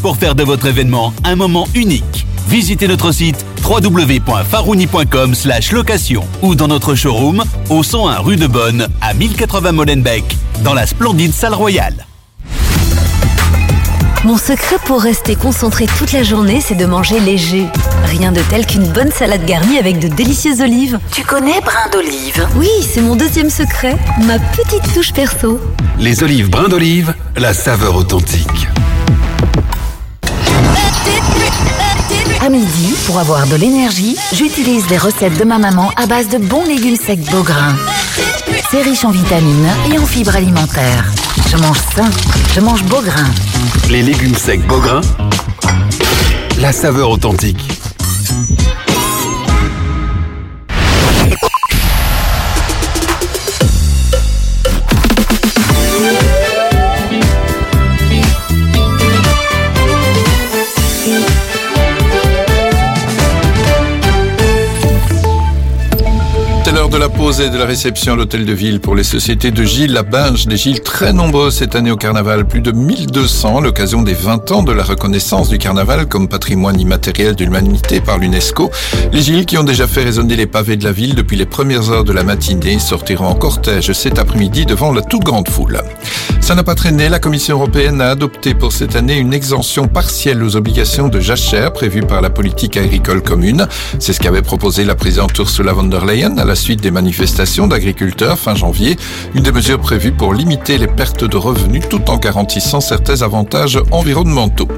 pour faire de votre événement un moment unique. Visitez notre site www.farouni.com location ou dans notre showroom au 101 rue de Bonne à 1080 Molenbeek dans la splendide salle royale. Mon secret pour rester concentré toute la journée, c'est de manger léger. Rien de tel qu'une bonne salade garnie avec de délicieuses olives. Tu connais brin d'olive? Oui, c'est mon deuxième secret, ma petite touche perso. Les olives brin d'olive, la saveur authentique. À midi, pour avoir de l'énergie, j'utilise les recettes de ma maman à base de bons légumes secs Beaugrain. C'est riche en vitamines et en fibres alimentaires. Je mange sain, je mange Beaugrain. Les légumes secs Beaugrain, la saveur authentique. De la pause et de la réception à l'hôtel de ville pour les sociétés de Gilles la Binge. Des Gilles très nombreux cette année au carnaval, plus de 1200 à l'occasion des 20 ans de la reconnaissance du carnaval comme patrimoine immatériel de l'humanité par l'UNESCO. Les Gilles qui ont déjà fait résonner les pavés de la ville depuis les premières heures de la matinée sortiront en cortège cet après-midi devant la toute grande foule. Ça n'a pas traîné, la Commission européenne a adopté pour cette année une exemption partielle aux obligations de jachère prévues par la politique agricole commune. C'est ce qu'avait proposé la présidente Ursula von der Leyen à la suite des manifestations d'agriculteurs fin janvier, une des mesures prévues pour limiter les pertes de revenus tout en garantissant certains avantages environnementaux.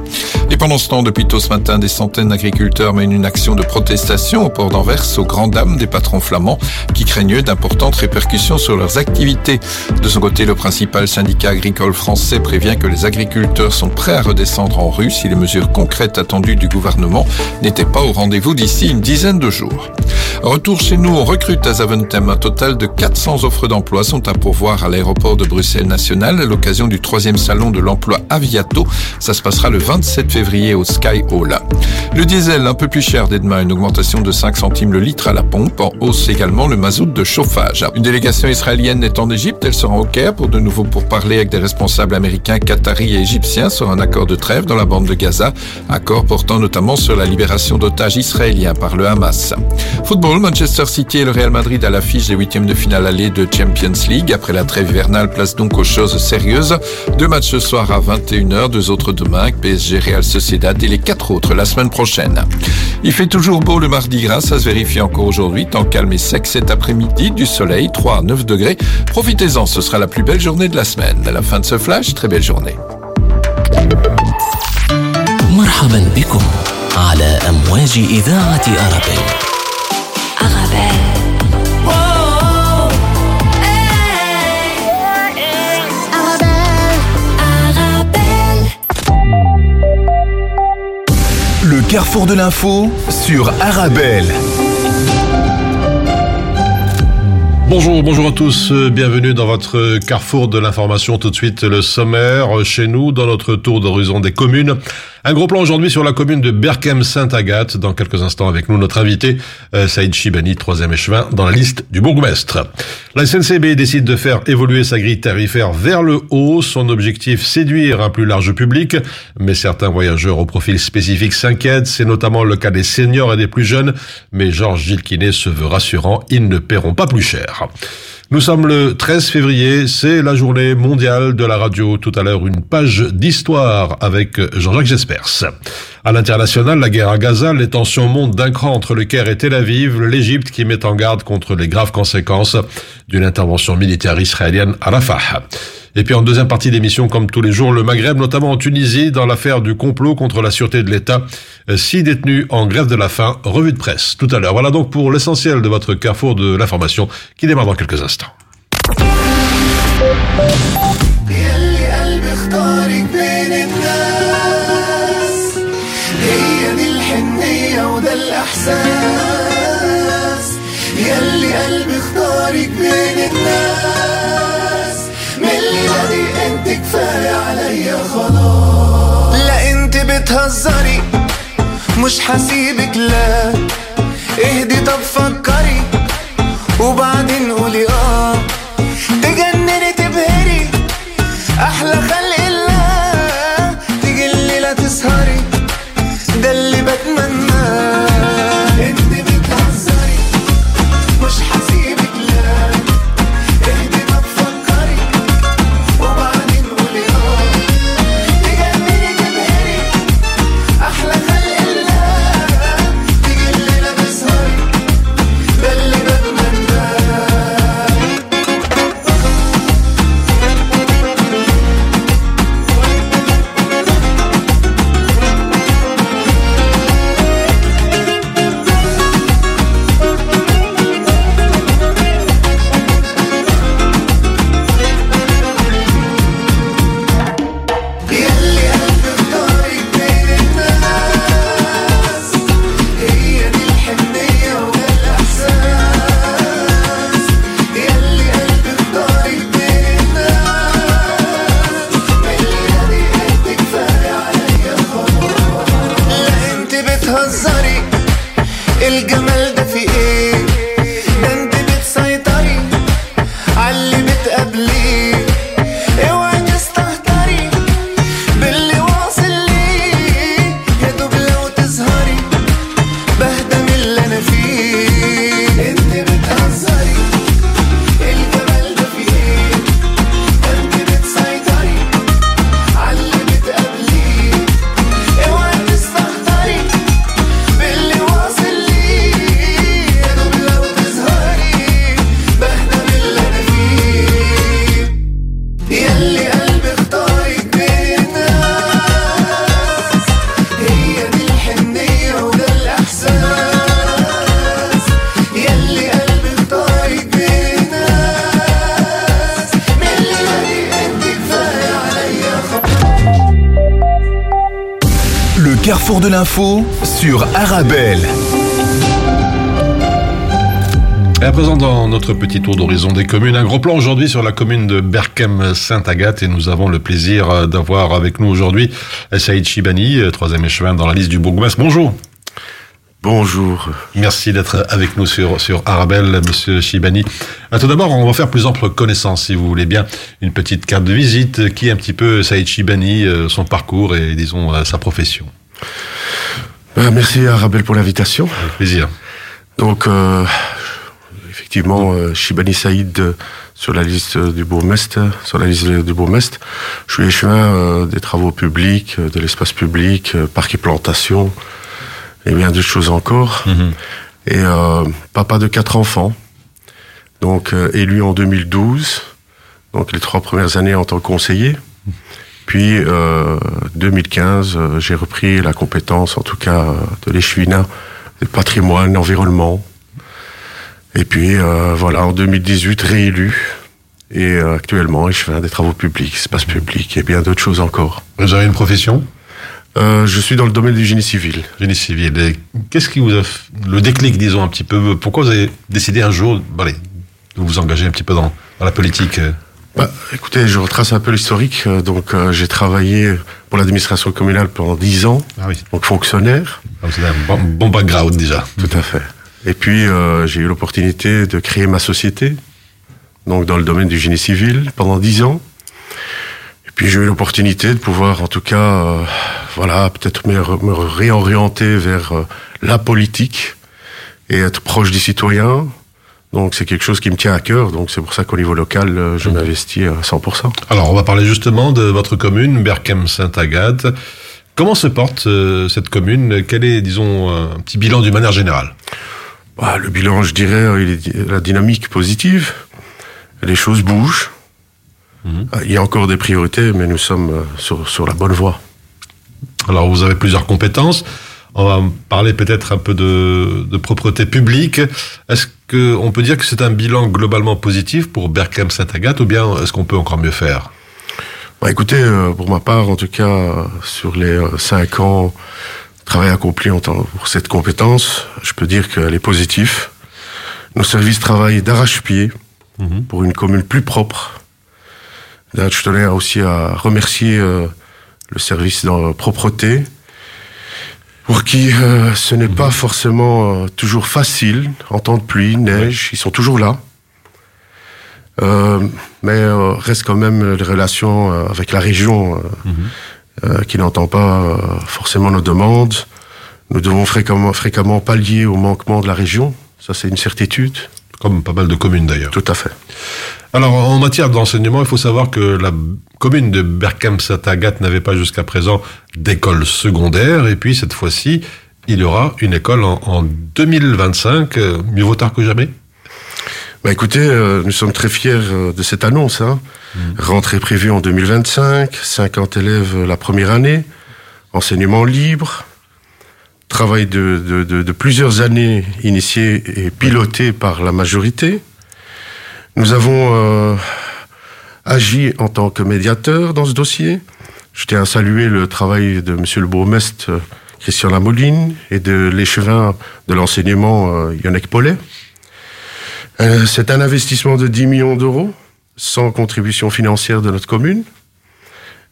Et pendant ce temps, depuis tôt ce matin, des centaines d'agriculteurs mènent une action de protestation au port d'Anvers aux grandes dames des patrons flamands qui craignaient d'importantes répercussions sur leurs activités. De son côté, le principal syndicat agricole français prévient que les agriculteurs sont prêts à redescendre en rue si les mesures concrètes attendues du gouvernement n'étaient pas au rendez-vous d'ici une dizaine de jours. Retour chez nous, on recrute à Zaventem. Un total de 400 offres d'emploi sont à pourvoir à l'aéroport de Bruxelles National à l'occasion du troisième salon de l'emploi Aviato. Ça se passera le 27 février au Sky Hall. Le diesel un peu plus cher dès demain, une augmentation de 5 centimes le litre à la pompe. En hausse également le mazout de chauffage. Une délégation israélienne est en Égypte. Elle sera au Caire pour de nouveau pour parler avec des responsables américains, qataris et égyptiens sur un accord de trêve dans la bande de Gaza. Accord portant notamment sur la libération d'otages israéliens par le Hamas. Football, Manchester City et le Real Madrid à l'affiche des huitièmes de finale aller de Champions League. Après la trêve hivernale, place donc aux choses sérieuses. Deux matchs ce soir à 21h, deux autres demain, PSG Real Sociedad et les quatre autres la semaine prochaine. Il fait toujours beau le mardi gras, ça se vérifie encore aujourd'hui. Temps calme et sec cet après-midi, du soleil, 3 à 9 degrés. Profitez-en, ce sera la plus belle journée de la semaine. À la fin de ce flash, très belle journée. مرحبا بكم على أمواج إذاعة أرابيل Le carrefour de l'info sur Arabelle. Bonjour, bonjour à tous, euh, bienvenue dans votre carrefour de l'information. Tout de suite le sommaire euh, chez nous dans notre tour d'horizon des communes. Un gros plan aujourd'hui sur la commune de Berkem-Sainte-Agathe. Dans quelques instants avec nous notre invité euh, Saïd Chibani, troisième échevin dans la liste du bourgmestre. La SNCB décide de faire évoluer sa grille tarifaire vers le haut. Son objectif séduire un plus large public, mais certains voyageurs au profil spécifique s'inquiètent. C'est notamment le cas des seniors et des plus jeunes. Mais Georges Gilles se veut rassurant, ils ne paieront pas plus cher. Nous sommes le 13 février, c'est la journée mondiale de la radio. Tout à l'heure, une page d'histoire avec Jean-Jacques Jespers. À l'international, la guerre à Gaza, les tensions montent d'un cran entre le Caire et Tel Aviv, l'Égypte qui met en garde contre les graves conséquences d'une intervention militaire israélienne à Rafah. Et puis en deuxième partie d'émission, comme tous les jours, le Maghreb, notamment en Tunisie, dans l'affaire du complot contre la sûreté de l'État. Six détenus en grève de la faim, revue de presse tout à l'heure. Voilà donc pour l'essentiel de votre carrefour de l'information qui démarre dans quelques instants. كفاية بتهزري؟ مش حسيبك لا. اهدي طب فكري. وبعدين قولي آه. تجنني تبهري. أحلى خلق الله. تيجي الليلة تسهري. ده اللي sur Arabelle. Et à présent, dans notre petit tour d'horizon des communes, un gros plan aujourd'hui sur la commune de Berkem-Sainte-Agathe et nous avons le plaisir euh, d'avoir avec nous aujourd'hui Saïd Chibani, euh, troisième échevin dans la liste du bourgmestre. Bonjour. Bonjour. Merci d'être avec nous sur, sur Arabelle, monsieur Chibani. Euh, Tout d'abord, on va faire plus ample connaissance, si vous voulez bien. Une petite carte de visite qui est un petit peu Saïd Chibani, euh, son parcours et, disons, euh, sa profession. Ben, merci Arabelle pour l'invitation. Avec plaisir. Donc, euh, effectivement, euh, Shibani Saïd euh, sur la liste euh, du bourgmestre, sur la liste du bourgmestre. Je suis échevin euh, des travaux publics, euh, de l'espace public, euh, parc et plantation, et bien d'autres choses encore. Et euh, papa de quatre enfants, donc euh, élu en 2012, donc les trois premières années en tant que conseiller. Puis euh, 2015, euh, j'ai repris la compétence, en tout cas euh, de l'échevinat, le patrimoine, l'environnement. Et puis euh, voilà, en 2018, réélu. Et actuellement, échevin des travaux publics, espace public et bien d'autres choses encore. Vous avez une profession? Je suis dans le domaine du génie civil. Génie civil. Et Qu'est-ce qui vous a f- le déclic, disons un petit peu? Pourquoi vous avez décidé un jour, allez, de vous engager un petit peu dans, dans la politique Bah, écoutez, je retrace un peu l'historique. Euh, Donc, euh, j'ai travaillé pour l'administration communale pendant 10 ans, Ah oui. donc fonctionnaire. Donc, C'est un bon, bon background déjà. Tout à fait. Et puis, euh, j'ai eu l'opportunité de créer ma société, donc dans le domaine du génie civil, pendant 10 ans. Et puis, j'ai eu l'opportunité de pouvoir, en tout cas, euh, voilà, peut-être me, re- me réorienter vers euh, la politique et être proche des citoyens. Donc, c'est quelque chose qui me tient à cœur. Donc, c'est pour ça qu'au niveau local, euh, je m'investis à 100%. Alors, on va parler justement de votre commune, Berkem-Sainte-Agathe. Comment se porte euh, cette commune? Quel est, disons, un petit bilan d'une manière générale? Bah, le bilan, je dirais, il est la dynamique positive. Les choses bougent. Ah, Il y a encore des priorités, mais nous sommes euh, sur, sur la bonne voie. Alors, vous avez plusieurs compétences. On va parler peut-être un peu de, de propreté publique. Est-ce qu'on peut dire que c'est un bilan globalement positif pour Berkem-Sainte-Agathe ou bien est-ce qu'on peut encore mieux faire? Bah, écoutez, euh, pour ma part, en tout cas, sur les euh, cinq ans de travail accompli en tant, pour cette compétence, je peux dire qu'elle est positive. Nos services travaillent d'arrache-pied pour une commune plus propre. Là, je tenais aussi à remercier euh, le service de propreté, pour qui euh, ce n'est pas forcément euh, toujours facile en temps de pluie, neige, ils sont toujours là. Euh, mais reste quand même les relations avec la région euh, qui n'entend pas forcément nos demandes. Nous devons fréquemment, fréquemment pallier au manquement de la région. Ça, c'est une certitude. Comme pas mal de communes d'ailleurs. Tout à fait. Alors, en matière d'enseignement, il faut savoir que la commune de Berkem-Saint-Agathe n'avait pas jusqu'à présent d'école secondaire. Et puis, cette fois-ci, il y aura une école en, en 2025. Euh, Mieux vaut tard que jamais? Bah, écoutez, euh, nous sommes très fiers euh, de cette annonce. Hein. Rentrée prévue en 2025, 50 élèves euh, la première année, enseignement libre, travail de, plusieurs années initié et piloté par la majorité. Nous avons euh, agi en tant que médiateur dans ce dossier. Je tiens à saluer le travail de Monsieur le bourgmestre euh, Christian Lamoline et de l'échevin de l'enseignement euh, Yannick Paulet. C'est un investissement de 10 millions d'euros, sans contribution financière de notre commune.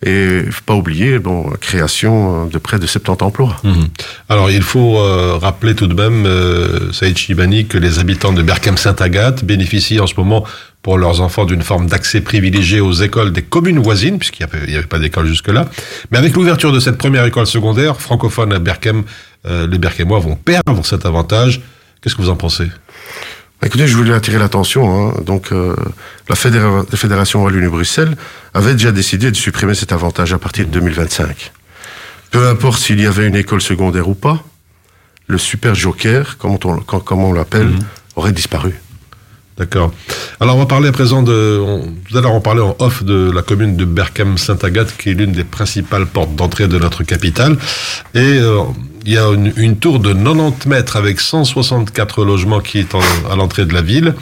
Et faut pas oublier, bon, création de près de 70 emplois. Mhm. Alors, il faut euh, rappeler tout de même, euh, Saïd Chibani, que les habitants de Berkem-Saint-Agathe bénéficient en ce moment pour leurs enfants d'une forme d'accès privilégié aux écoles des communes voisines, puisqu'il n'y avait, pas d'école jusque-là. Mais avec l'ouverture de cette première école secondaire francophone à Berkem, euh, les Berkemois vont perdre cet avantage. Qu'est-ce que vous en pensez? Écoutez, je voulais attirer l'attention. Hein. Donc, euh, la, Fédéra- la Fédération Wallonie-Bruxelles avait déjà décidé de supprimer cet avantage à partir de 2025. Peu importe s'il y avait une école secondaire ou pas, le super joker, comme on, comme- comme on l'appelle, aurait disparu. D'accord. Alors on va parler à présent de. on- tout à l'heure on parlait en off de la commune de Berkham-Saint-Agathe qui est l'une des principales portes d'entrée de notre capitale. Et euh, il y a une, une tour de 90 mètres avec 164 logements qui est en- à l'entrée de la ville.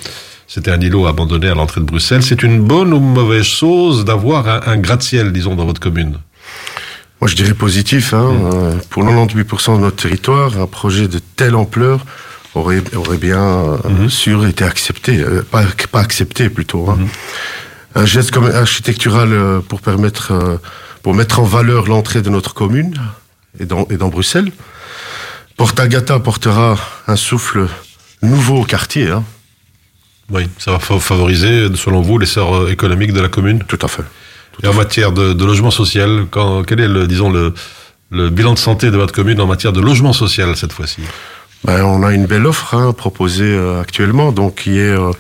C'était un îlot abandonné à l'entrée de Bruxelles. C'est une bonne ou mauvaise chose d'avoir un, un gratte-ciel, disons, dans votre commune? Moi, je dirais positif. Hein. Mm. Euh, Pour 98% de notre territoire, un projet de telle ampleur aurait, aurait bien euh, Mm-hmm. sûr été accepté. Euh, pas, pas accepté, plutôt. Hein. Mm-hmm. Un geste comme architectural pour permettre, pour mettre en valeur l'entrée de notre commune et dans, et dans Bruxelles. Porte Agata portera un souffle nouveau au quartier. Hein. Oui, ça va fa- favoriser, selon vous, l'essor euh, économique de la commune. Tout à fait. Et en matière de, de logement social, quand, quel est le, disons, le, le bilan de santé de votre commune en matière de logement social cette fois-ci? Ben, on a une belle offre hein, proposée euh, actuellement, donc qui est euh,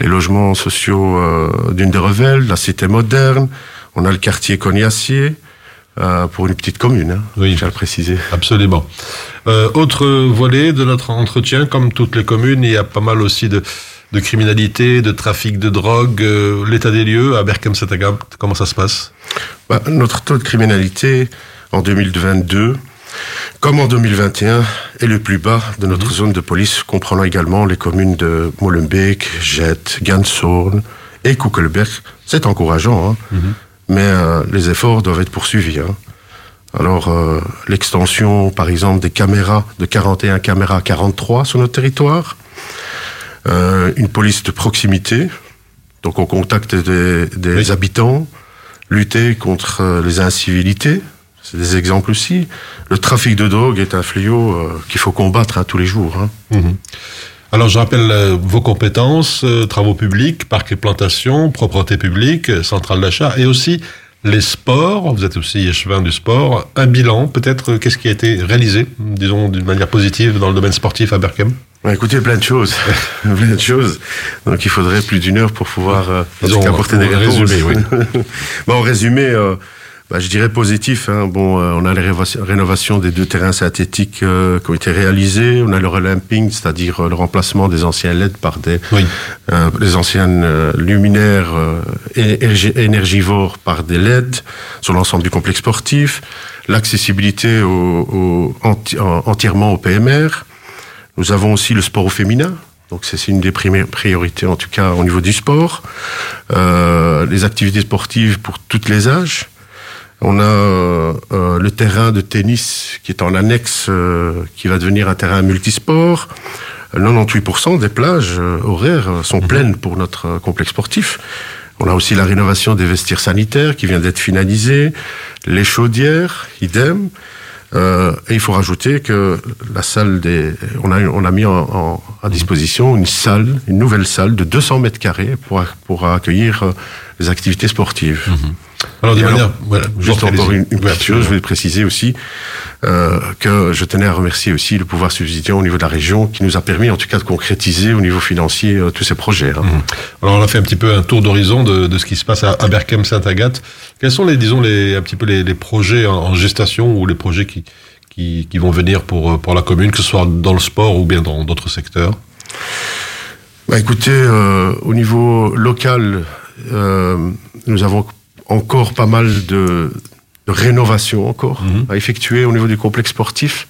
les logements sociaux euh, d'une de Revel, la cité moderne. On a le quartier Cognacier euh, pour une petite commune. Hein, Oui. à le préciser. Absolument. Euh, autre volet de notre entretien, comme toutes les communes, il y a pas mal aussi de, de criminalité, de trafic de drogue. Euh, L'état des lieux à Berkham-Satagam, comment ça se passe? Ben, notre taux de criminalité en 2022, comme en 2021, est le plus bas de notre zone de police, comprenant également les communes de Molenbeek, Jette, Ganshorn et Kuckelberg. C'est encourageant, hein, mais euh, les efforts doivent être poursuivis. hein. Alors, euh, l'extension, par exemple, des caméras, de 41 caméras à 43 sur notre territoire, euh, une police de proximité, donc au contact des, des Oui. habitants, lutter contre les incivilités, c'est des exemples aussi. Le trafic de drogue est un fléau qu'il faut combattre hein, tous les jours. hein. Mhm. Alors, je rappelle euh, vos compétences, euh, travaux publics, parcs et plantations, propreté publique, euh, centrale d'achat, et aussi les sports. Vous êtes aussi échevin du sport. Un bilan, peut-être, qu'est-ce qui a été réalisé, disons, d'une manière positive dans le domaine sportif à Berkham Bah, écoutez, plein de choses. plein de choses. Donc il faudrait plus d'une heure pour pouvoir apporter des réponses. résumer, bon, en résumé, bah, je dirais positif. Hein. Bon, euh, on a les réva- rénovations des deux terrains synthétiques euh, qui ont été réalisés. On a le relamping, c'est-à-dire euh, le remplacement des anciens LED par des Oui. euh, les anciennes euh, luminaires euh, énergi- énergivores par des LED sur l'ensemble du complexe sportif, l'accessibilité au, au- enti- en- entièrement au PMR. Nous avons aussi le sport au féminin. Donc c'est une des priorités en tout cas au niveau du sport. Euh, les activités sportives pour tous les âges. On a euh, euh, le terrain de tennis qui est en annexe, euh, qui va devenir un terrain multisport. 98% des plages euh, horaires sont pleines pour notre euh, complexe sportif. On a aussi la rénovation des vestiaires sanitaires qui vient d'être finalisée, les chaudières, idem. Euh, et il faut rajouter que la salle des, on a, on a mis en, en- à disposition une salle, une nouvelle salle de 200 mètres carrés pour, pour accueillir les activités sportives. Alors, de alors, manière, voilà, Juste encore une, une petite chose, je voulais préciser aussi euh, que je tenais à remercier aussi le pouvoir subsidiaire au niveau de la région qui nous a permis en tout cas de concrétiser au niveau financier euh, tous ces projets. hein. Alors on a fait un petit peu un tour d'horizon de, de ce qui se passe à, à Berkham Saint-Agathe. Quels sont les disons les un petit peu les, les projets en, en gestation ou les projets qui, qui qui vont venir pour euh, pour la commune que ce soit dans le sport ou bien dans d'autres secteurs? Bah, écoutez, euh, au niveau local, euh, nous avons encore pas mal de, de rénovations encore à effectuer au niveau du complexe sportif.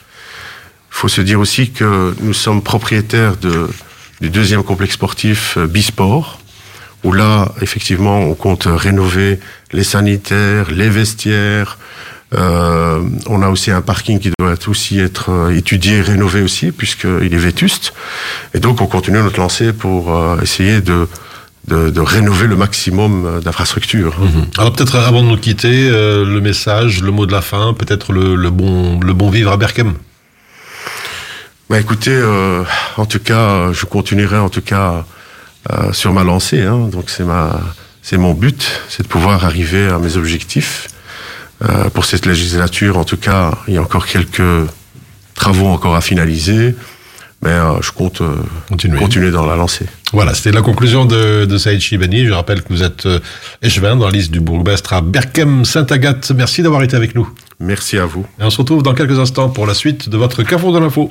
Il faut se dire aussi que nous sommes propriétaires de, du deuxième complexe sportif euh, Bisport, où là, effectivement, on compte rénover les sanitaires, les vestiaires. Euh, on a aussi un parking qui doit aussi être euh, étudié, rénové aussi, puisqu'il est vétuste. Et donc, on continue notre lancée pour essayer de, de, de rénover le maximum euh, d'infrastructures. Alors peut-être avant de nous quitter, euh, le message, le mot de la fin, peut-être le, le bon le bon vivre à Berkham. Bah écoutez, euh, en tout cas, je continuerai en tout cas euh, sur ma lancée. Hein, donc c'est ma, c'est mon but, c'est de pouvoir arriver à mes objectifs. Euh, pour cette législature, en tout cas, il y a encore quelques travaux encore à finaliser, mais euh, je compte euh, Continuer. continuer dans la lancée. Voilà, c'était la conclusion de, de Saïd Chibani. Je rappelle que vous êtes euh, échevin dans la liste du bourgmestre à Berkham Saint-Agathe. Merci d'avoir été avec nous. Merci à vous. Et on se retrouve dans quelques instants pour la suite de votre Carrefour de l'info.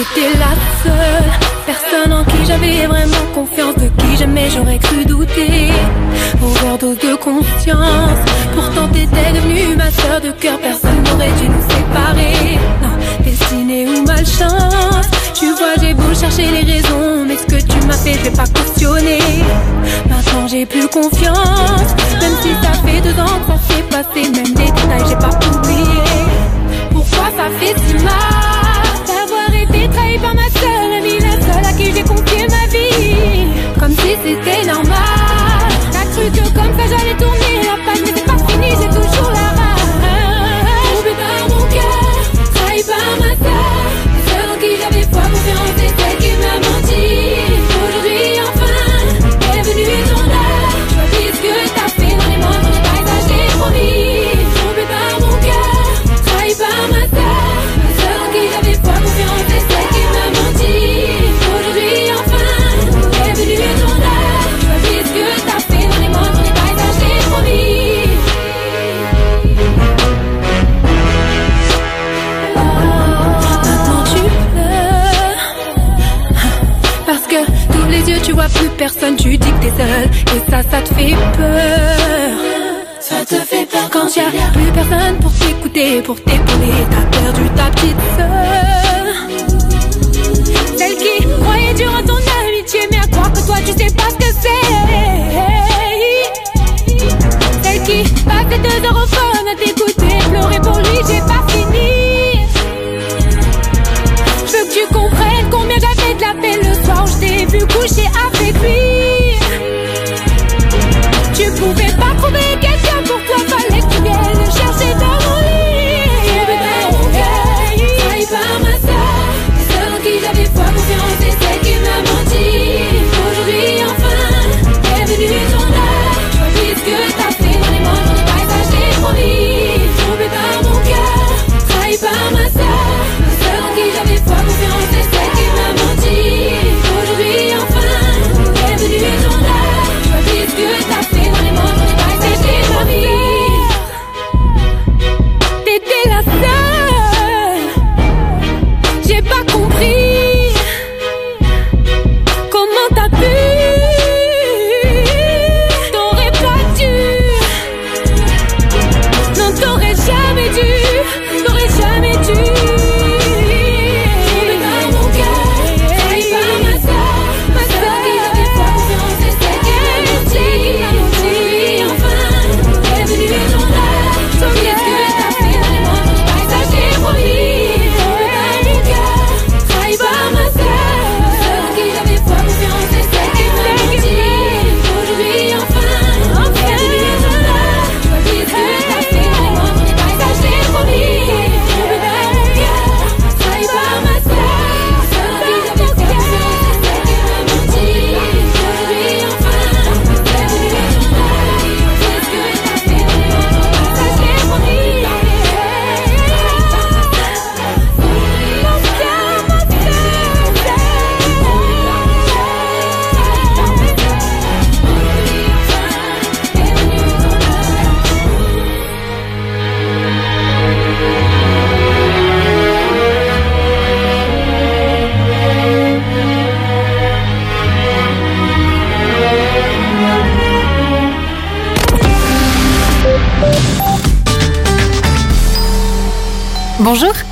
T'étais la seule personne en qui j'avais vraiment confiance, de qui j'aimais, j'aurais cru overdose de conscience. Pourtant t'étais devenue ma soeur de cœur, personne n'aurait dû nous séparer. Non, destinée ou malchance. Tu vois, j'ai beau chercher les raisons, mais ce que tu m'as fait, je vais pas cautionner. Maintenant j'ai plus confiance, même si ça fait deux ans que ça s'est passé, même les détails j'ai pas oublié. Pourquoi ça fait si mal? Trahi par ma seule amie, la seule à qui j'ai confié ma vie, comme si c'était normal. T'as cru que comme ça j'allais tourner plus personne Tu dis que t'es seul Et ça ça te fait peur. Ça te fait peur quand y a plus personne pour t'écouter Pour t'épauler T'as perdu ta petite sœur. Celle qui croyait dur en ton amitié Mais à croire que toi tu sais pas ce que c'est. Celle qui passait deux heures au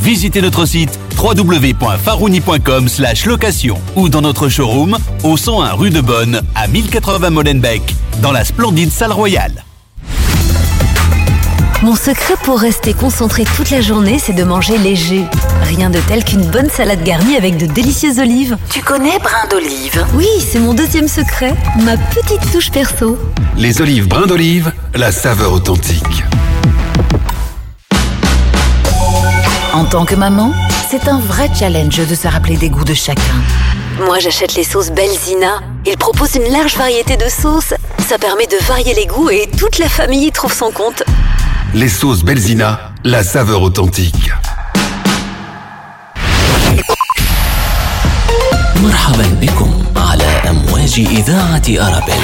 Visitez notre site www.farouni.com location ou dans notre showroom au 101 rue de Bonne à 1080 Molenbeek dans la splendide salle royale. Mon secret pour rester concentré toute la journée, c'est de manger léger. Rien de tel qu'une bonne salade garnie avec de délicieuses olives. Tu connais brin d'olive? Oui, c'est mon deuxième secret, ma petite touche perso. Les olives brin d'olive, la saveur authentique. En tant que maman, c'est un vrai challenge de se rappeler des goûts de chacun. Moi, j'achète les sauces Belzina. Ils proposent une large variété de sauces. Ça permet de varier les goûts et toute la famille y trouve son compte. Les sauces Belzina, la saveur authentique. مرحبا بكم على أمواج إذاعة أرابيل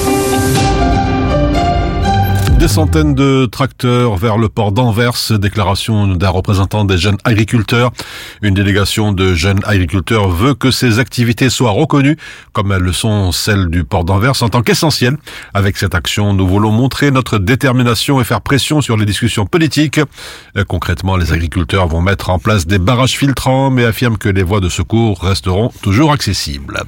Des centaines de tracteurs vers le port d'Anvers, déclaration d'un représentant des jeunes agriculteurs. Une délégation de jeunes agriculteurs veut que ces activités soient reconnues comme elles le sont celles du port d'Anvers en tant qu'essentielles. Avec cette action, nous voulons montrer notre détermination et faire pression sur les discussions politiques. Euh, Concrètement, les agriculteurs vont mettre en place des barrages filtrants mais affirment que les voies de secours resteront toujours accessibles.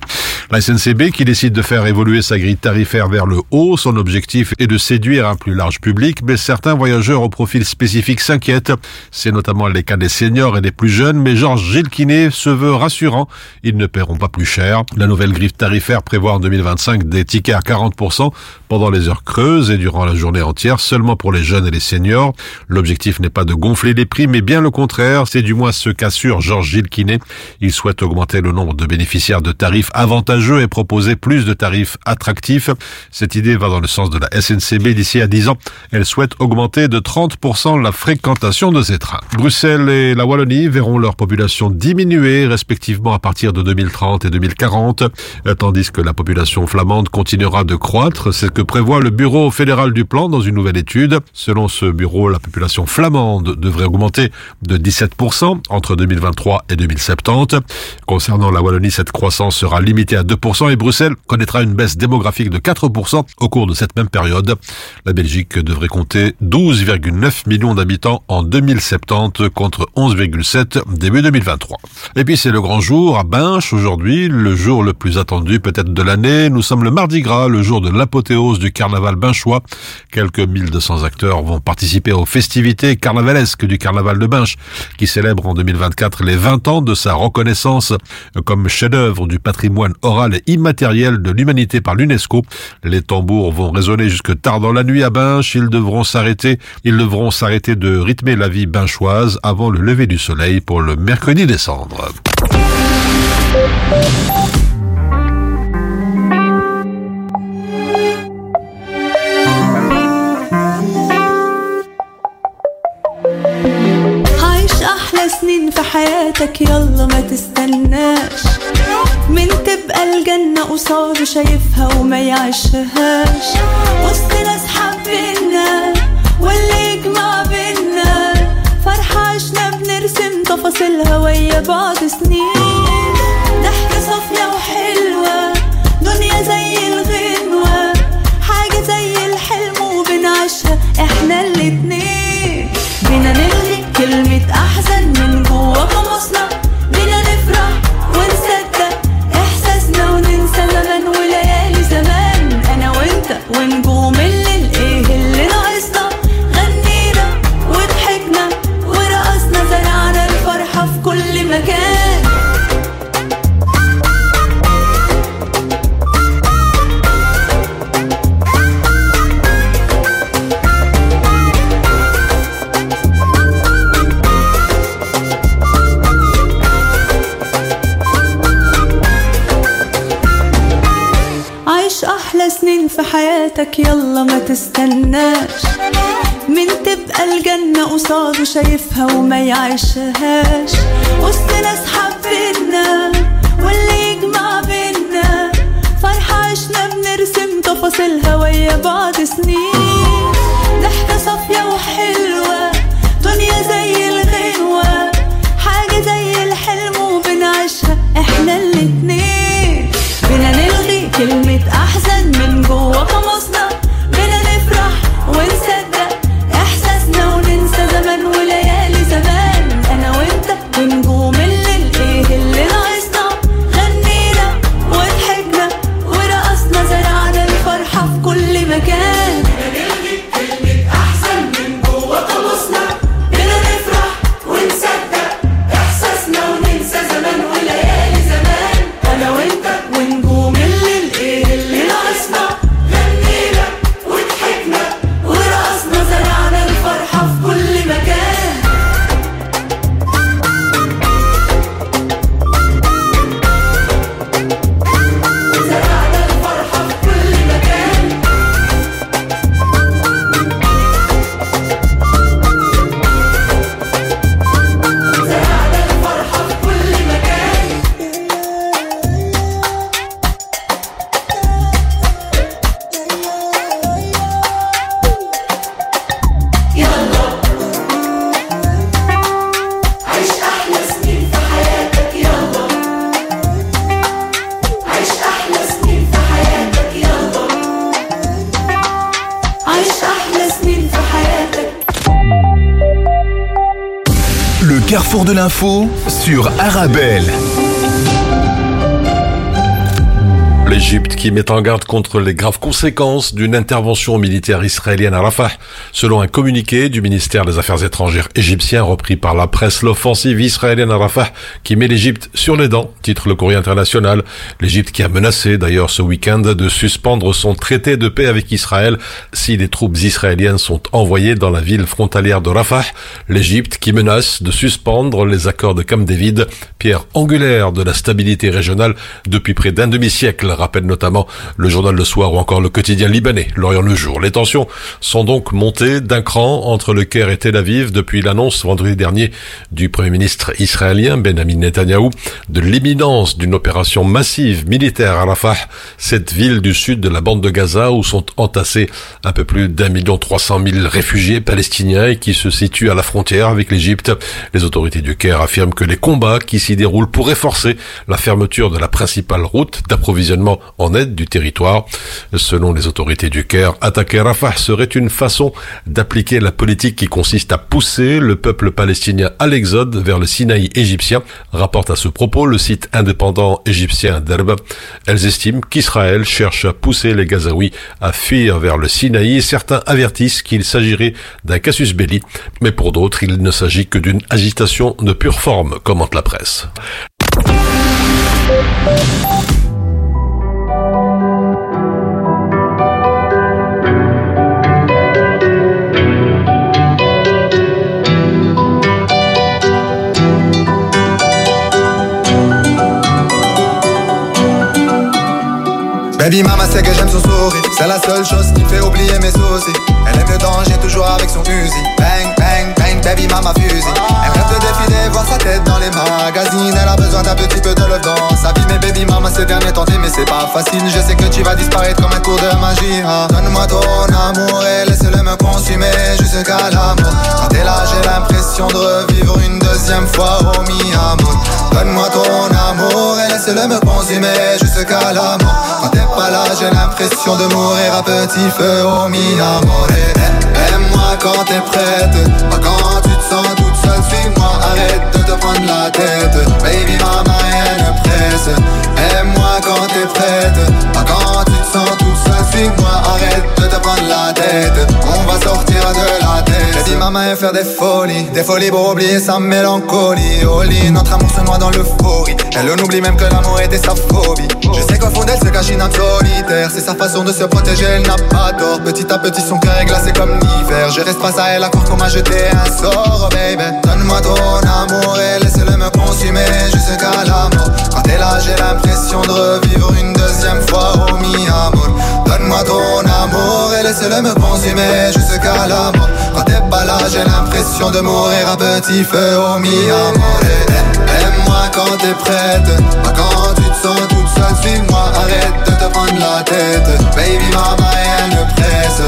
La SNCB qui décide de faire évoluer sa grille tarifaire vers le haut, son objectif est de séduire un plus large public, mais certains voyageurs au profil spécifique s'inquiètent. C'est notamment les cas des seniors et des plus jeunes, mais Georges Gilquinet se veut rassurant. Ils ne paieront pas plus cher. La nouvelle grille tarifaire prévoit en 2025 des tickets à 40% pendant les heures creuses et durant la journée entière, seulement pour les jeunes et les seniors. L'objectif n'est pas de gonfler les prix, mais bien le contraire. C'est du moins ce qu'assure Georges Gilquinet. Il souhaite augmenter le nombre de bénéficiaires de tarifs avantageux et proposer plus de tarifs attractifs. Cette idée va dans le sens de la SNCB d'ici à 10 ans. Elle souhaite augmenter de 30% la fréquentation de ces trains. Bruxelles et la Wallonie verront leur population diminuer respectivement à partir de 2030 et 2040, euh, tandis que la population flamande continuera de croître. C'est ce que prévoit le Bureau fédéral du plan dans une nouvelle étude. Selon ce bureau, la population flamande devrait augmenter de 17% entre 2023 et 2070. Concernant la Wallonie, cette croissance sera limitée à 2% et Bruxelles connaîtra une baisse démographique de 4% au cours de cette même période. La Belgique devrait compter 12,9 millions d'habitants en 2070 contre 11,7 début 2023. Et puis c'est le grand jour à Binche aujourd'hui, le jour le plus attendu peut-être de l'année. Nous sommes le mardi gras, le jour de l'apothéose du carnaval binchois. Quelques 1200 acteurs vont participer aux festivités carnavalesques du carnaval de Binche qui célèbre en 2024 les 20 ans de sa reconnaissance comme chef-d'œuvre du patrimoine oral et immatériel de l'humanité par l'UNESCO. Les tambours vont résonner jusque tard dans la nuit à Binche. Ils devront s'arrêter, ils devront s'arrêter de rythmer la vie binchoise avant le lever du soleil pour le mercredi décembre. عايش احلى سنين في حياتك يلا ما تستناش من تبقى الجنة قصاده شايفها وما يعيشهاش. وسط ناس حبينا واللي يجمع بينا. فرحة عشنا بنرسم تفاصيلها ويا بعض سنين. ضحكة صافية وحلوة دنيا زي الغنوة. حاجة زي الحلم وبنعيشها إحنا الاتنين. بينا نلغي كلمة أحزن من جوا قمصنا حياتك يلا ما تستناش. من تبقى الجنة قصاده شايفها وما يعيشهاش. وسط ناس حبينا واللي يجمع بينا. فرحة عشنا بنرسم تفاصيلها ويا بعض سنين. Sur Arabelle. L'Égypte qui met en garde contre les graves conséquences d'une intervention militaire israélienne à Rafah. Selon un communiqué du ministère des Affaires étrangères égyptien repris par la presse, l'offensive israélienne à Rafah qui met l'Égypte sur les dents, titre le courrier international. L'Égypte qui a menacé d'ailleurs ce week-end de suspendre son traité de paix avec Israël si les troupes israéliennes sont envoyées dans la ville frontalière de Rafah. L'Égypte qui menace de suspendre les accords de Camp David, pierre angulaire de la stabilité régionale depuis près d'un demi-siècle rappelle notamment le journal Le Soir ou encore le quotidien libanais, L'Orient le Jour. Les tensions sont donc montées d'un cran entre le Caire et Tel Aviv depuis l'annonce vendredi dernier du Premier ministre israélien Benjamin Netanyahu de l'imminence d'une opération massive militaire à Rafah, cette ville du sud de la bande de Gaza où sont entassés un peu plus d'un million trois cent mille réfugiés palestiniens et qui se situe à la frontière avec l'Égypte. Les autorités du Caire affirment que les combats qui s'y déroulent pourraient forcer la fermeture de la principale route d'approvisionnement en aide du territoire. Selon les autorités du Caire, attaquer Rafah serait une façon d'appliquer la politique qui consiste à pousser le peuple palestinien à l'exode vers le Sinaï égyptien, rapporte à ce le site indépendant égyptien d'Erba. Elles estiment qu'Israël cherche à pousser les Gazaouis à fuir vers le Sinaï certains avertissent qu'il s'agirait d'un casus belli, mais pour d'autres, il ne s'agit que d'une agitation de pure forme, commente la presse. Baby mama sait que j'aime son sourire. C'est la seule chose qui fait oublier mes soucis. Elle aime le danger toujours avec son fusil. Bang bang bang baby mama fusil. Elle rêve de défiler voir sa tête dans les magazines. Elle a besoin d'un petit peu de love sa vie. Mais baby mama ces derniers temps mais c'est pas facile. Je sais que tu vas disparaître comme un cours de magie hein. Donne-moi ton amour et laisse-le me consumer jusqu'à l'amour Quand t'es là j'ai l'impression de revivre une deuxième fois au mi-amour Donne-moi ton amour et laisse-le me consumer jusqu'à Quand de mourir à petit feu au mi-amour Aime-moi quand t'es prête, pas quand tu te sens toute seule Suis-moi, arrête de te prendre la tête. Baby mama, rien ne presse. Aime-moi quand t'es prête, pas quand prendre la tête. On va sortir de la tête. J'ai dit maman et faire des folies Des folies pour oublier sa mélancolie. Lit, notre amour se noie dans l'euphorie. Elle oublie même que l'amour était sa phobie. Je sais qu'au fond d'elle se cache une âme solitaire. C'est sa façon de se protéger, elle n'a pas tort Petit à petit son cœur est glacé comme l'hiver. Je reste face à elle à croire qu'on m'a jeté un sort, oh baby Donne-moi ton amour et laisse-le me consumer jusqu'à la mort. Quand t'es là j'ai l'impression de revivre une deuxième fois au mi-amour Donne-moi ton amour et laisse-le me consumer jusqu'à la mort Quand t'es pas là j'ai l'impression de mourir à petit feu au mi-amour. Aime-moi quand t'es prête, pas quand tu te sens toute seule Suis-moi, arrête de te prendre la tête. Baby mama rien ne presse.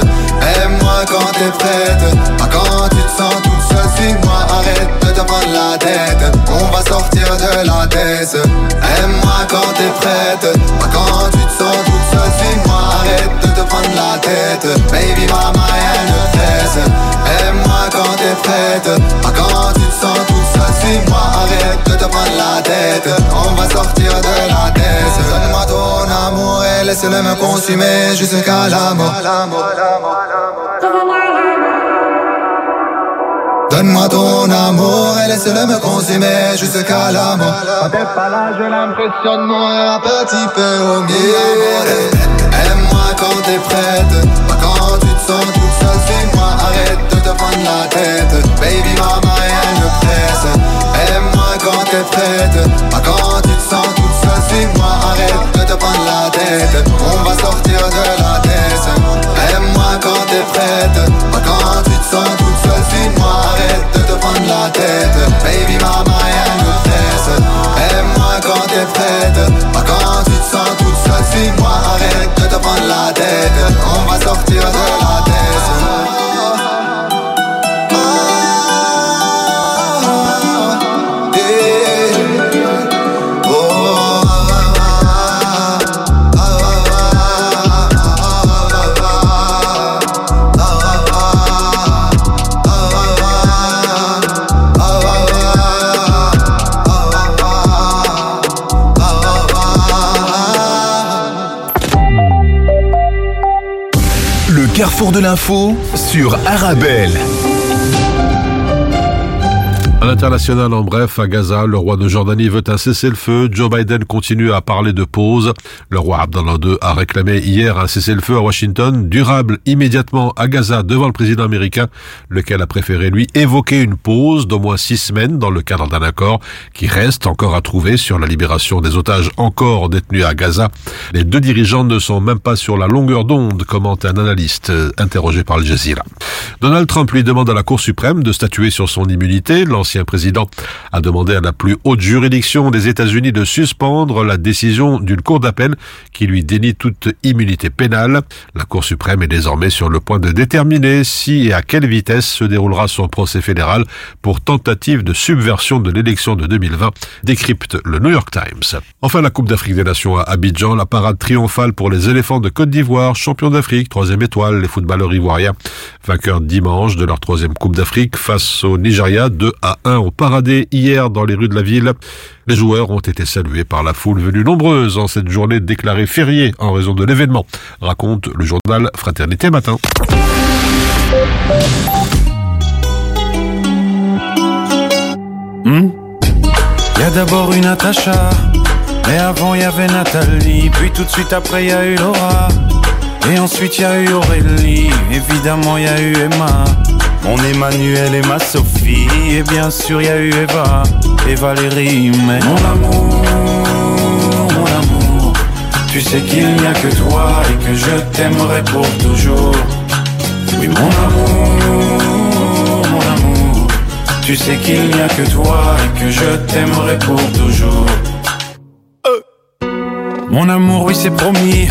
Aime-moi quand t'es prête, pas quand tu te sens toute seule Suis-moi, arrête de te prendre la tête. On va sortir de la tête. Aime-moi quand t'es prête, pas quand tu te sens toute seule Suis-moi, arrête de te prendre la tête. Baby mama rien ne presse Aime-moi quand t'es prête, pas quand tu te sens toute seule Suis-moi, arrête de te prendre la tête. On va sortir de la tête Donne-moi ton amour et laisse-le me consumer jusqu'à la mort. Donne-moi ton amour et laisse-le me consumer jusqu'à la mort. Quand t'es pas là, j'ai l'impression de mourir un petit peu au milieu l'info sur Arabelle. À l'international, en bref, à Gaza, le roi de Jordanie veut un cessez-le-feu. Joe Biden continue à parler de pause. Le roi Abdallah II a réclamé hier un cessez-le-feu à Washington, durable immédiatement à Gaza devant le président américain, lequel a préféré lui évoquer une pause d'au moins six semaines dans le cadre d'un accord qui reste encore à trouver sur la libération des otages encore détenus à Gaza. Les deux dirigeants ne sont même pas sur la longueur d'onde, commente un analyste interrogé par Al Jazeera. Donald Trump lui demande à la Cour suprême de statuer sur son immunité. L'ancien président a demandé à la plus haute juridiction des États-Unis de suspendre la décision d'une cour d'appel qui lui dénie toute immunité pénale. La Cour suprême est désormais sur le point de déterminer si et à quelle vitesse se déroulera son procès fédéral pour tentative de subversion de l'élection de 2020, décrypte le New York Times. Enfin, la Coupe d'Afrique des Nations à Abidjan, la parade triomphale pour les éléphants de Côte d'Ivoire, champions d'Afrique, troisième étoile, les footballeurs ivoiriens, vainqueurs dimanche de leur troisième Coupe d'Afrique face au Nigeria 2 à 1 ont paradé hier dans les rues de la ville. Les joueurs ont été salués par la foule venue nombreuse en cette journée déclarée fériée en raison de l'événement, raconte le journal Fraternité Matin. Hmm? Y a d'abord une Natacha, mais avant y avait Nathalie, puis tout de suite après y a eu Laura, et ensuite y a eu Aurélie, évidemment y a eu Emma. Mon Emmanuel et ma Sophie, et bien sûr y a eu Eva et Valérie, mais mon amour, mon amour, tu sais qu'il n'y a que toi et que je t'aimerai pour toujours. Oui, mon amour, mon amour, tu sais qu'il n'y a que toi et que je t'aimerai pour toujours. Euh. Mon amour, oui, c'est promis.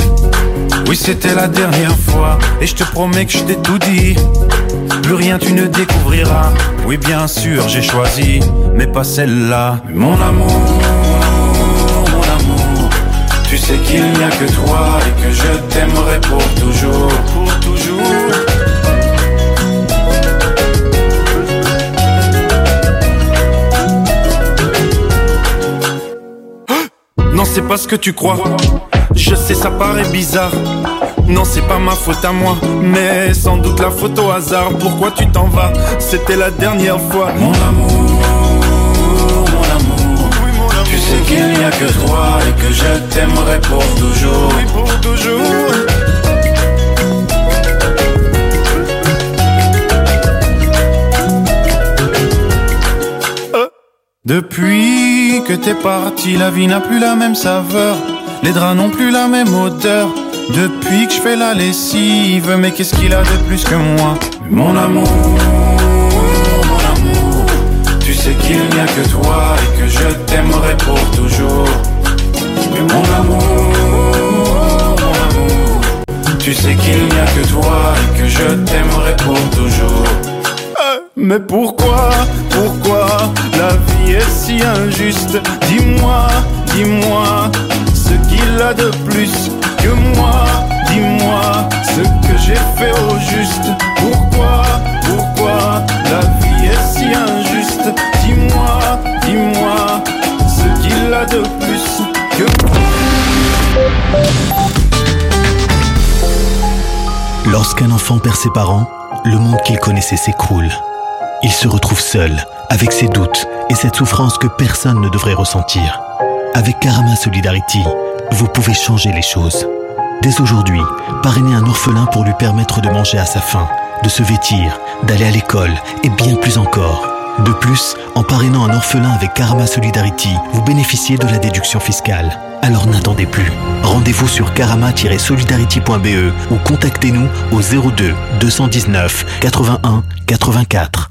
Oui, c'était la dernière fois. Et je te promets que je t'ai tout dit. Plus rien tu ne découvriras. Oui, bien sûr, j'ai choisi, mais pas celle-là. Mon amour, mon amour, tu sais qu'il n'y a que toi et que je t'aimerai pour toujours, pour toujours. Non, c'est pas ce que tu crois. Je sais, ça paraît bizarre. Non, c'est pas ma faute à moi, mais sans doute la faute au hasard. Pourquoi tu t'en vas? C'était la dernière fois. Mon amour, mon amour, tu sais qu'il n'y a que toi et que je t'aimerai pour toujours. Oui, pour toujours. Depuis que t'es parti, la vie n'a plus la même saveur. Les draps n'ont plus la même odeur. Depuis que je fais la lessive, mais qu'est-ce qu'il a de plus que moi? Mon amour, mon amour, tu sais qu'il n'y a que toi et que je t'aimerai pour toujours. Mais mon amour, mon amour, tu sais qu'il n'y a que toi et que je t'aimerai pour toujours. Mais pourquoi, pourquoi la vie est si injuste? Dis-moi, dis-moi ce qu'il a de plus que moi. Dis-moi ce que j'ai fait au juste. Pourquoi, pourquoi la vie est si injuste? Dis-moi, dis-moi ce qu'il a de plus que. Lorsqu'un enfant perd ses parents, le monde qu'il connaissait s'écroule. Il se retrouve seul, avec ses doutes et cette souffrance que personne ne devrait ressentir. Avec Karama Solidarity, vous pouvez changer les choses. Dès aujourd'hui, parrainez un orphelin pour lui permettre de manger à sa faim, de se vêtir, d'aller à l'école et bien plus encore. De plus, en parrainant un orphelin avec Karama Solidarity, vous bénéficiez de la déduction fiscale. Alors n'attendez plus. Rendez-vous sur karama-solidarity.be ou contactez-nous au 02 219 81 84.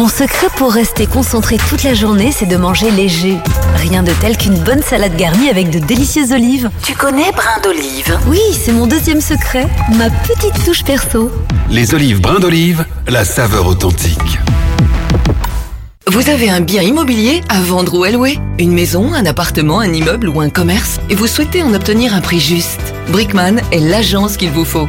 Mon secret pour rester concentré toute la journée, c'est de manger léger. Rien de tel qu'une bonne salade garnie avec de délicieuses olives. Tu connais brin d'olive? Oui, c'est mon deuxième secret, ma petite touche perso. Les olives brin d'olive, la saveur authentique. Vous avez un bien immobilier à vendre ou à louer? Une maison, un appartement, un immeuble ou un commerce? Et vous souhaitez en obtenir un prix juste? Brickman est l'agence qu'il vous faut.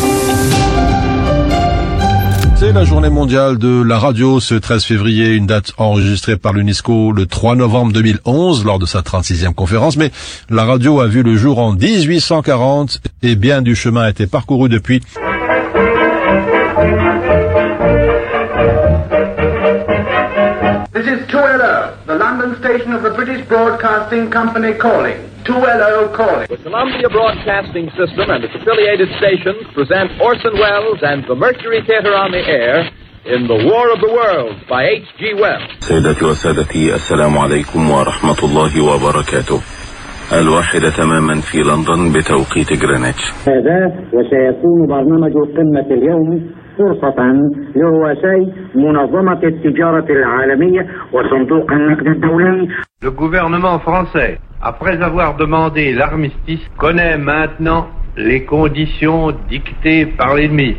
C'est la journée mondiale de la radio ce 13 février, une date enregistrée par l'UNESCO le 3 novembre 2011 lors de sa 36e conférence, mais la radio a vu le jour en 1840 et bien du chemin a été parcouru depuis. London station of the British Broadcasting Company calling. 2LO calling. The Columbia Broadcasting System and its affiliated stations present Orson Welles and the Mercury Theater on the Air in The War of the Worlds by H.G. Wells. سيداتي وسادتي السلام عليكم ورحمة الله وبركاته الواحدة تماما في لندن بتوقيت جرينتش هذا وسيكون برنامج قمة اليوم فرصة لرؤساء منظمة التجارة العالمية وصندوق النقد الدولي Le gouvernement français, après avoir demandé l'armistice, connaît maintenant les conditions dictées par l'ennemi.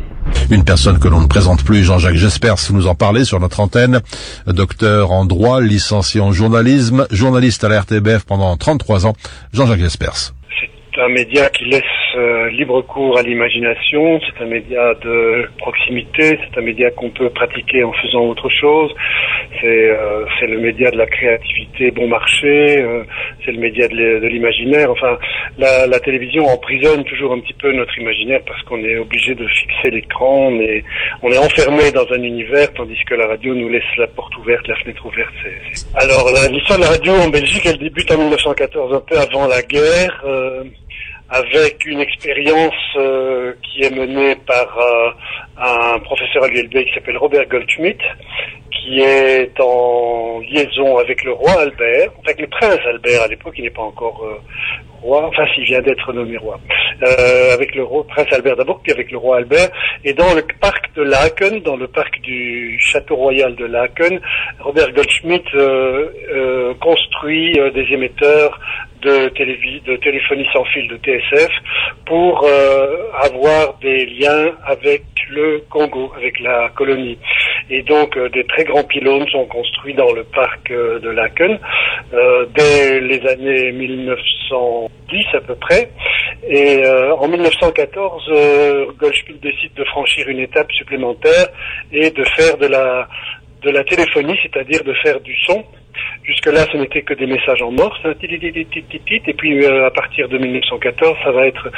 Une personne que l'on ne présente plus, Jean-Jacques Jespers, nous en parlait sur notre antenne, docteur en droit, licencié en journalisme, journaliste à la RTBF pendant 33 ans, Jean-Jacques Jespers. C'est un média qui laisse euh, libre cours à l'imagination, c'est un média de proximité, c'est un média qu'on peut pratiquer en faisant autre chose, c'est euh, le média de la créativité bon marché, euh, c'est le média de l'imaginaire, enfin la, la télévision emprisonne toujours un petit peu notre imaginaire parce qu'on est obligé de fixer l'écran, on est, on est enfermé dans un univers tandis que la radio nous laisse la porte ouverte, la fenêtre ouverte. c'est- c'est- Alors la- l'histoire de la radio en Belgique, elle débute en 1914, un peu avant la guerre. Avec une expérience euh, qui est menée par euh, un professeur à l'ULB qui s'appelle Robert Goldschmidt, qui est en liaison avec le roi Albert, avec le prince Albert à l'époque, il n'est pas encore euh, roi, enfin s'il vient d'être nommé roi, euh, avec le roi, prince Albert d'abord, puis avec le roi Albert, et dans le parc de Laken, dans le parc du château royal de Laken, Robert Goldschmidt euh, euh, construit des émetteurs de, téléphonie sans fil de TSF pour euh, avoir des liens avec le Congo, avec la colonie. Et donc euh, des très grands pylônes sont construits dans le parc euh, de Laken dès les années 1910 à peu près. Et en 1914, euh, Goldschmidt décide de franchir une étape supplémentaire et de faire de la téléphonie, c'est-à-dire de faire du son. Jusque-là, ce n'était que des messages en morse, hein, et puis euh, à partir de 1914, ça va être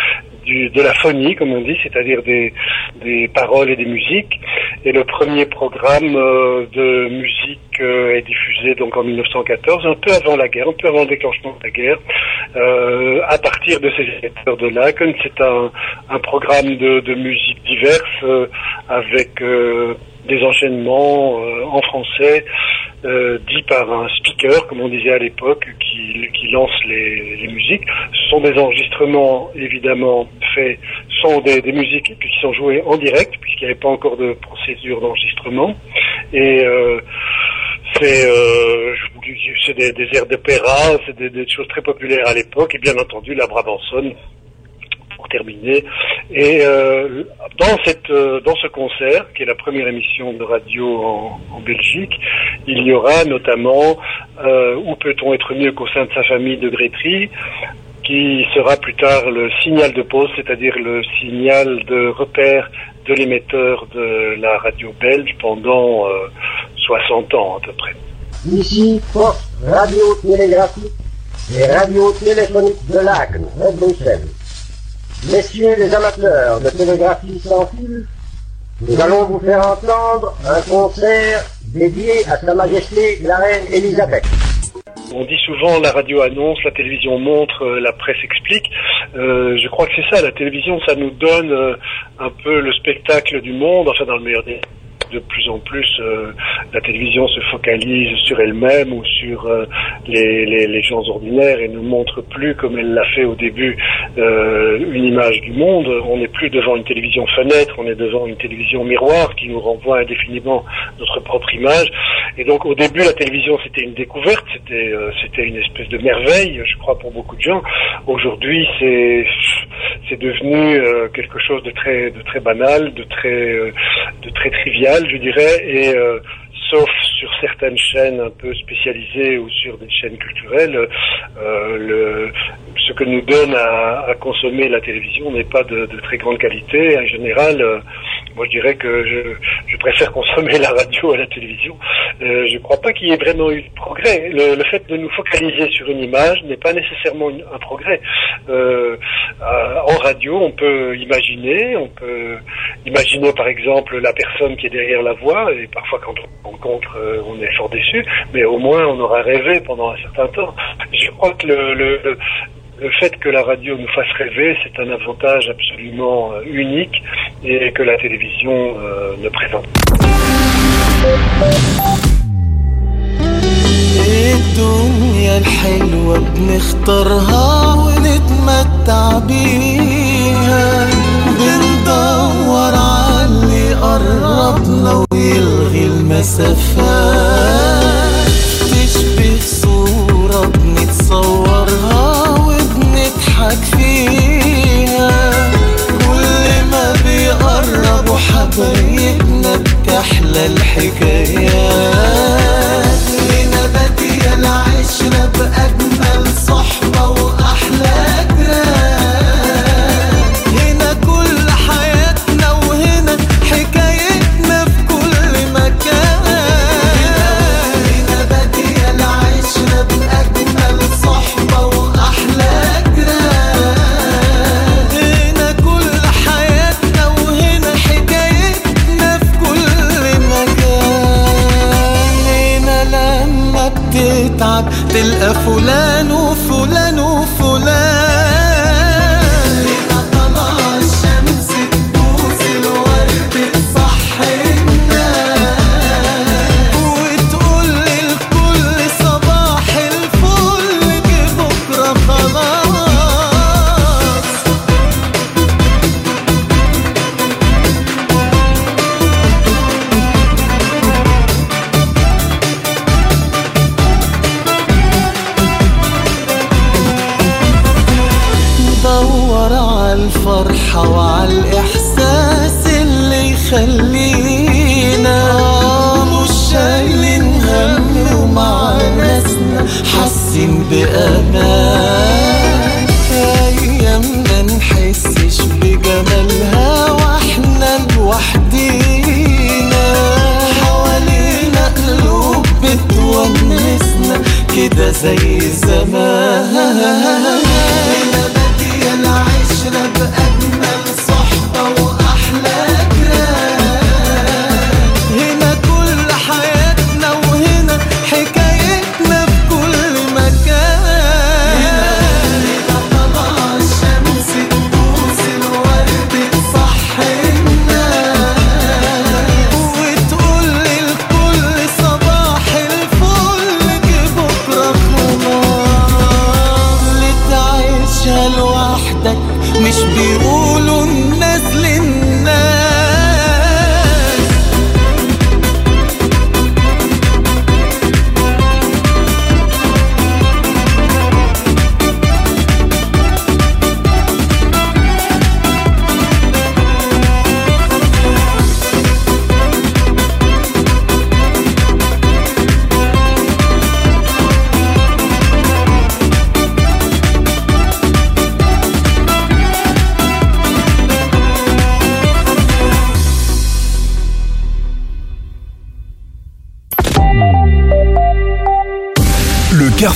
de la phonie, comme on dit, c'est-à-dire des, paroles et des musiques. Et le premier programme euh, de musique euh, est diffusé donc en 1914, un peu avant la guerre, un peu avant le déclenchement de la guerre, à partir de ces émetteurs de Laken. C'est un, programme de, musique diverse avec des enchaînements en français euh, dit par un speaker, comme on disait à l'époque, qui, qui lance les, les musiques. Ce sont des enregistrements évidemment faits, sont des, des musiques qui sont jouées en direct, puisqu'il n'y avait pas encore de procédure d'enregistrement. Et euh, c'est euh, des, des airs d'opéra, c'est des, des choses très populaires à l'époque, et bien entendu la Brabançonne pour terminer. Et euh, dans cette euh, dans ce concert, qui est la première émission de radio en, Belgique, il y aura notamment euh, Où peut-on être mieux qu'au sein de sa famille de Grétry qui sera plus tard le signal de pause, c'est-à-dire le signal de repère de l'émetteur de la radio belge pendant euh, 60 ans à peu près. Ici, poste radio-télégraphique et radio-téléphonique de Bruxelles. Messieurs les amateurs de télégraphie sans fil, nous allons vous faire entendre un concert dédié à Sa Majesté la Reine Elisabeth. On dit souvent la radio annonce, la télévision montre, euh, la presse explique. Euh, je crois que c'est ça, la télévision, ça nous donne euh, un peu le spectacle du monde, enfin dans le meilleur des de plus en plus euh, la télévision se focalise sur elle-même ou sur euh, les, gens ordinaires et ne montre plus, comme elle l'a fait au début, euh, une image du monde. On n'est plus devant une télévision fenêtre, on est devant une télévision miroir qui nous renvoie indéfiniment notre propre image. Et donc au début, la télévision c'était une découverte, c'était une espèce de merveille, je crois pour beaucoup de gens. Aujourd'hui, c'est devenu quelque chose de très banal, de très trivial, je dirais, et euh, sauf sur certaines chaînes un peu spécialisées ou sur des chaînes culturelles, euh, ce que nous donne à, consommer la télévision n'est pas de, très grande qualité. En général, euh, moi je dirais que je, préfère consommer la radio à la télévision. Euh, je ne crois pas qu'il y ait vraiment eu de progrès. Le, fait de nous focaliser sur une image n'est pas nécessairement un progrès. En radio, on peut imaginer, on peut imaginer par exemple la personne qui est derrière la voix, et parfois quand on rencontre, euh, on est fort déçu, mais au moins on aura rêvé pendant un certain temps. Je crois que le, le, le- le fait que la radio nous fasse rêver, c'est un avantage absolument euh, unique et que la télévision euh, ne présente. الدنيا الحلوة بنختارها ونتمتع بيها بندور عاللي قربنا ويلغي المسافات تشبه صورة بنتصورها وبنضحك فيها. كل ما بيقربوا حبايبنا بتحلى الحكايات لنا بادية العشرة بأجمل صحبة.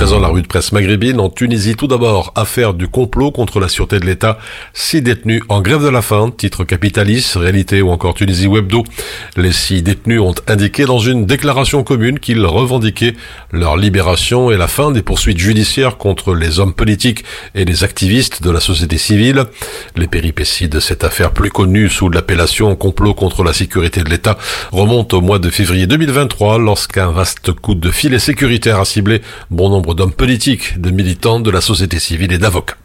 Présent la rue de presse maghrébine en Tunisie. Tout d'abord, affaire du complot contre la sûreté de l'État. Six détenus en grève de la faim, titre capitaliste, réalité ou encore Tunisie Webdo. Les six détenus ont indiqué dans une déclaration commune qu'ils revendiquaient leur libération et la fin des poursuites judiciaires contre les hommes politiques et les activistes de la société civile. Les péripéties de cette affaire plus connue sous l'appellation complot contre la sécurité de l'État remontent au mois de février 2023 lorsqu'un vaste coup de filet sécuritaire a ciblé bon nombre d'hommes politiques, de militants de la société civile et d'avocats.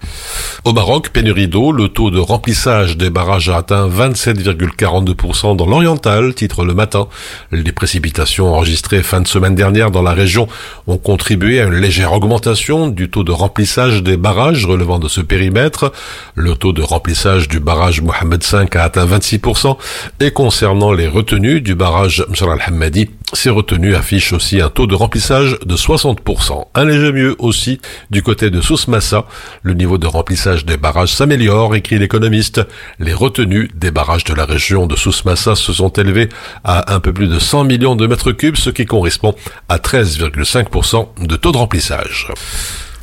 Au Maroc, pénurie d'eau, le taux de remplissage des barrages a atteint 27,42% dans l'oriental, titre le matin. Les précipitations enregistrées fin de semaine dernière dans la région ont contribué à une légère augmentation du taux de remplissage des barrages relevant de ce périmètre. Le taux de remplissage du barrage Mohamed V a atteint 26% et concernant les retenues du barrage Msar al-Hamadi, ces retenues affichent aussi un taux de remplissage de 60%. Un léger mieux aussi du côté de Sousmassa. Le niveau de remplissage des barrages s'améliore, écrit l'économiste. Les retenues des barrages de la région de Sousmassa se sont élevées à un peu plus de 100 millions de mètres cubes, ce qui correspond à 13,5% de taux de remplissage.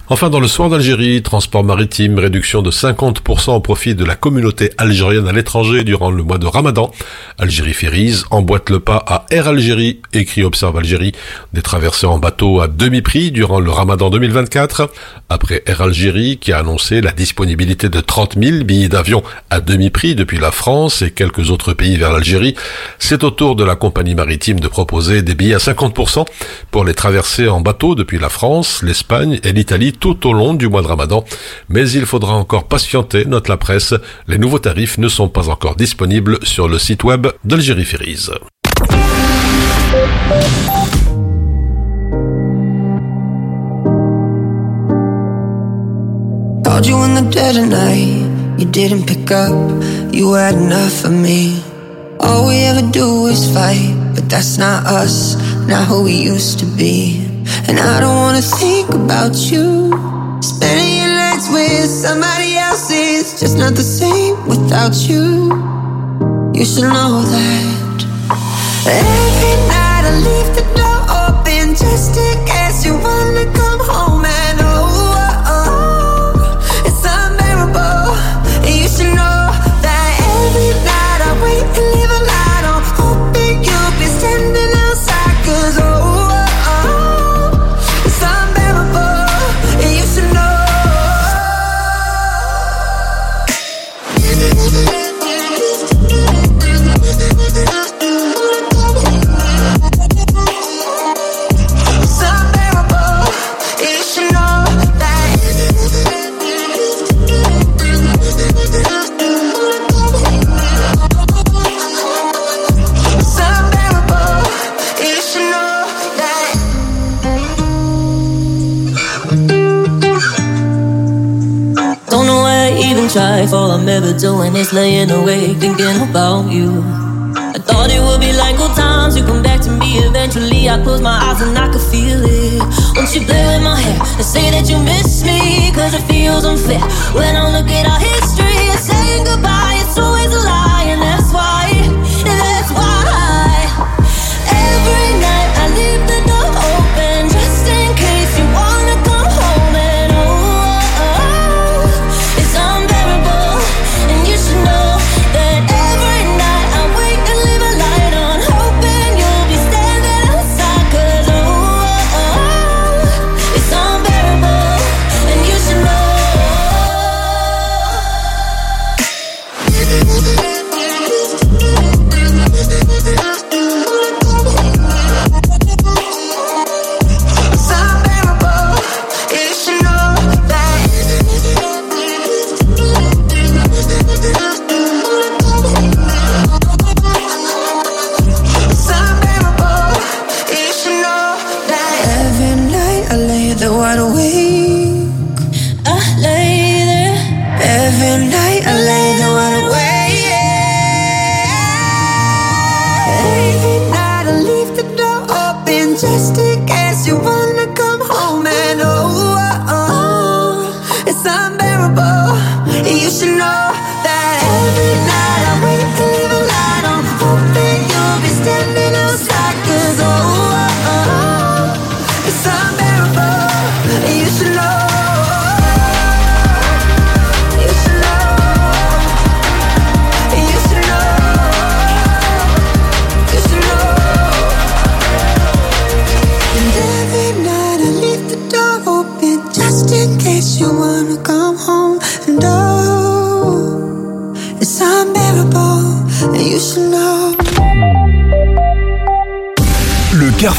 Enfin, dans le soir d'Algérie, transport maritime, réduction de 50% au profit de la communauté algérienne à l'étranger durant le mois de Ramadan. Algérie Ferries emboîte le pas à Air Algérie, écrit Observe Algérie, des traversées en bateau à demi-prix durant le Ramadan 2024. Après Air Algérie, qui a annoncé la disponibilité de 30 000 billets d'avion à demi-prix depuis la France et quelques autres pays vers l'Algérie, c'est au tour de la compagnie maritime de proposer des billets à 50% pour les traversées en bateau depuis la France, l'Espagne et l'Italie tout au long du mois de Ramadan. Mais il faudra encore patienter, note la presse. Les nouveaux tarifs ne sont pas encore disponibles sur le site web d'Algérie Ferries. All we ever do is fight, but that's not us, not who we used to be. And I don't wanna think about you. Spending your nights with somebody else is just not the same without you. You should know that. Every night I leave the door open just in for all I'm ever doing is laying awake thinking about you. I thought it would be like old times, you come back to me eventually. I close my eyes and I could feel it. Won't you play with my hair and say that you miss me? Cause it feels unfair when I look at our history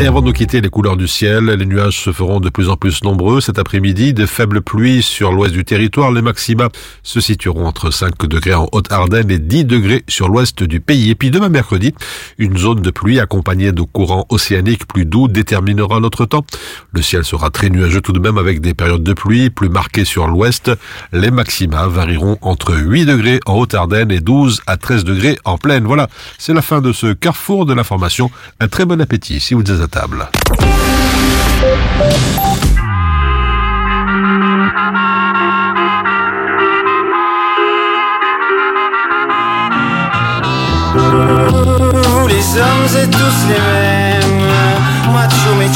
Et avant de nous quitter, les couleurs du ciel, les nuages se feront de plus en plus nombreux cet après-midi. De faibles pluies sur l'ouest du territoire. Les maxima se situeront entre 5 degrés en Haute-Ardenne et 10 degrés sur l'ouest du pays. Et puis demain mercredi, une zone de pluie accompagnée de courants océaniques plus doux déterminera notre temps. Le ciel sera très nuageux tout de même avec des périodes de pluie plus marquées sur l'ouest. Les maxima varieront entre 8 degrés en Haute-Ardenne et 12 à 13 degrés en plaine. Voilà, c'est la fin de ce carrefour de l'information. Un très bon appétit si vous êtes table. Les hommes êtes tous les mêmes. Macho mais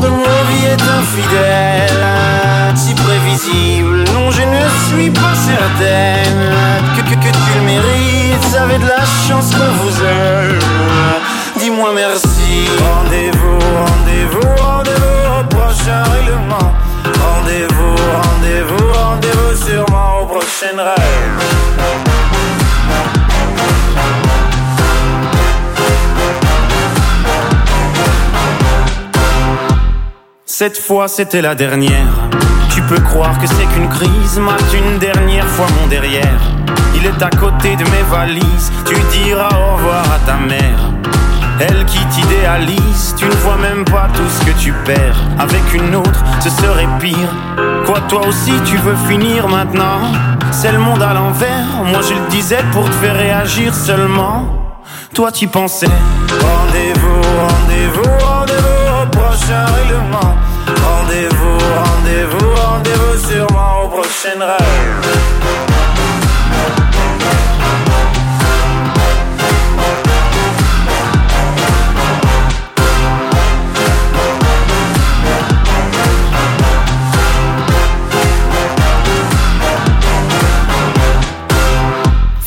de nos vies est infidèle Si prévisible, non je ne suis pas certaine. Que, que, tu le mérites, avez de la chance qu'on vous aime Dis-moi merci Rendez-vous, rendez-vous, rendez-vous au prochain règlement Rendez-vous, rendez-vous, rendez-vous sûrement au prochain rêve Cette fois c'était la dernière. Tu peux croire que c'est qu'une crise, mate une dernière fois mon derrière. Il est à côté de mes valises, tu diras au revoir à ta mère. Elle qui t'idéalise, tu ne vois même pas tout ce que tu perds. Avec une autre, ce serait pire. Quoi, toi aussi, tu veux finir maintenant? C'est le monde à l'envers, moi je le disais pour te faire réagir seulement. Toi, tu pensais. Rendez-vous, rendez-vous, rendez-vous au prochain règlement. Rendez-vous, rendez-vous, rendez-vous sûrement au prochain rêve.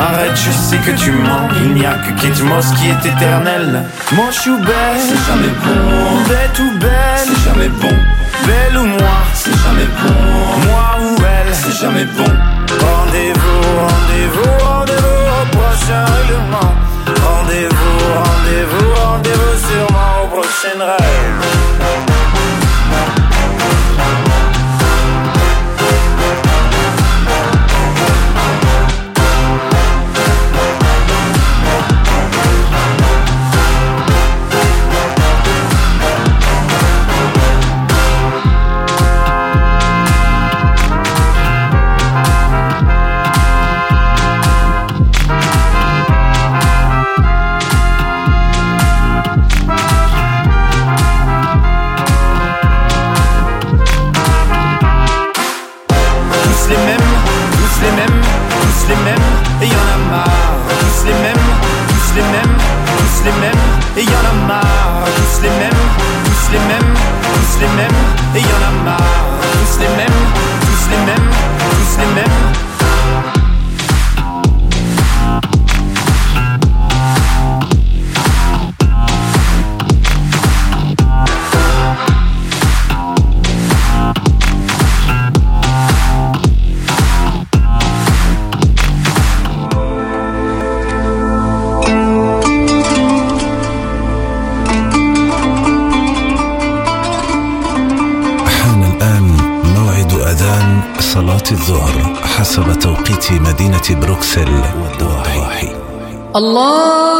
Arrête, je sais que tu mens. Il n'y a que Kate Moss qui est éternel. Moi, je suis belle, c'est jamais bon. Bête ou belle, c'est jamais bon. Belle ou moi, c'est jamais bon. Moi ou elle, c'est jamais bon. Rendez-vous, rendez-vous, rendez-vous au prochain règlement. Rendez-vous, rendez-vous, rendez-vous sûrement au prochain rêve. بروكسل والضواحي الله